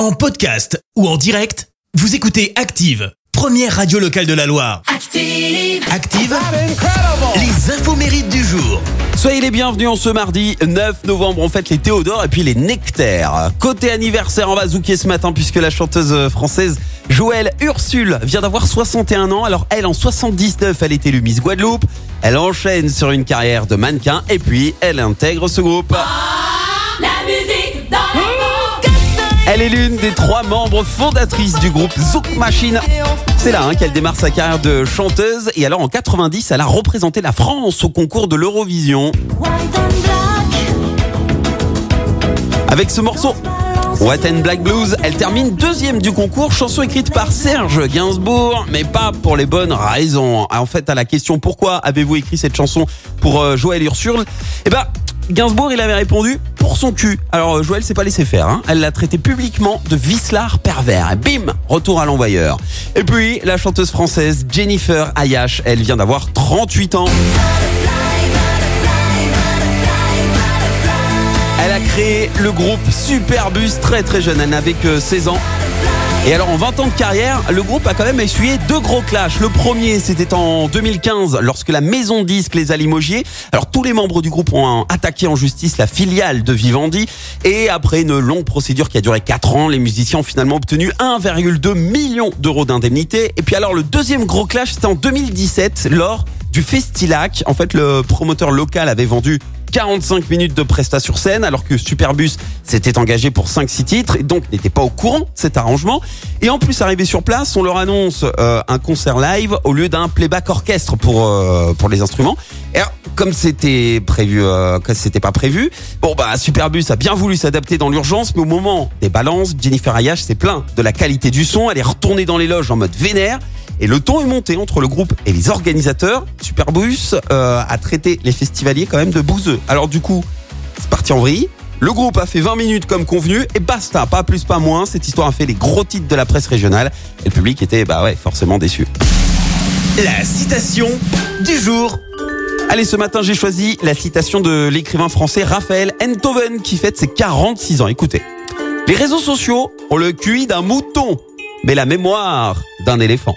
En podcast ou en direct, vous écoutez Active, première radio locale de la Loire. Active. Active, les infos mérites du jour. Soyez les bienvenus en ce mardi 9 novembre. On fête les Théodore et puis les Nectaires. Côté anniversaire, on va zouker ce matin puisque la chanteuse française Joëlle Ursule vient d'avoir 61 ans. Alors elle, en 79, elle était le Miss Guadeloupe. Elle enchaîne sur une carrière de mannequin et puis elle intègre ce groupe. Elle est l'une des trois membres fondatrices du groupe Zouk Machine. C'est là hein, qu'elle démarre sa carrière de chanteuse et alors en 90, elle a représenté la France au concours de l'Eurovision avec ce morceau. What and Black Blues, elle termine deuxième du concours, chanson écrite par Serge Gainsbourg, mais pas pour les bonnes raisons. En fait, à la question pourquoi avez-vous écrit cette chanson pour euh, Joël Ursule, eh ben Gainsbourg, il avait répondu pour son cul. Alors euh, Joël s'est pas laissé faire. Hein. Elle l'a traité publiquement de vicelard pervers. Et bim, retour à l'envoyeur. Et puis la chanteuse française Jennifer Ayash, elle vient d'avoir 38 ans. Elle a créé le groupe Superbus très très jeune. Elle n'avait que 16 ans. Et alors en 20 ans de carrière, le groupe a quand même essuyé deux gros clashs. Le premier, c'était en 2015 lorsque la maison de disques les a limogés. Alors tous les membres du groupe ont attaqué en justice la filiale de Vivendi et après une longue procédure qui a duré 4 ans, les musiciens ont finalement obtenu 1,2 million d'euros d'indemnité. Et puis alors le deuxième gros clash, c'était en 2017 lors du Festilac. En fait, le promoteur local avait vendu 45 minutes de prestat sur scène alors que Superbus s'était engagé pour 5-6 titres et donc n'était pas au courant de cet arrangement. Et en plus, arrivé sur place, on leur annonce euh, un concert live au lieu d'un playback orchestre pour euh, pour les instruments. Et alors, comme c'était prévu, euh, que c'était pas prévu, bon bah Superbus a bien voulu s'adapter dans l'urgence, mais au moment des balances, Jennifer Ayash s'est plaint de la qualité du son. Elle est retournée dans les loges en mode vénère. Et le ton est monté entre le groupe et les organisateurs. Superbus euh, a traité les festivaliers quand même de bouseux. Alors du coup, c'est parti en vrille. Le groupe a fait 20 minutes comme convenu et basta, pas plus pas moins. Cette histoire a fait les gros titres de la presse régionale et le public était bah ouais forcément déçu. La citation du jour. Allez, ce matin, j'ai choisi la citation de l'écrivain français Raphaël Enthoven qui fête ses 46 ans. Écoutez. Les réseaux sociaux ont le QI d'un mouton, mais la mémoire d'un éléphant.